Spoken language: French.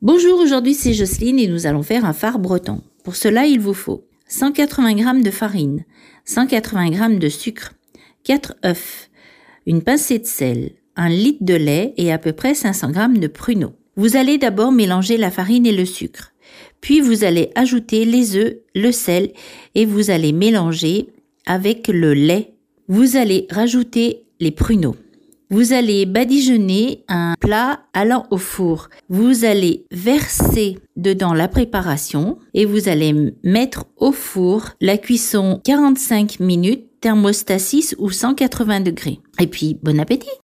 Bonjour, aujourd'hui c'est Jocelyne et nous allons faire un phare breton. Pour cela, il vous faut 180 g de farine, 180 g de sucre, 4 œufs, une pincée de sel, un litre de lait et à peu près 500 g de pruneaux. Vous allez d'abord mélanger la farine et le sucre. Puis vous allez ajouter les œufs, le sel et vous allez mélanger avec le lait. Vous allez rajouter les pruneaux. Vous allez badigeonner un plat allant au four. Vous allez verser dedans la préparation et vous allez mettre au four la cuisson 45 minutes, thermostat 6 ou 180 degrés. Et puis, bon appétit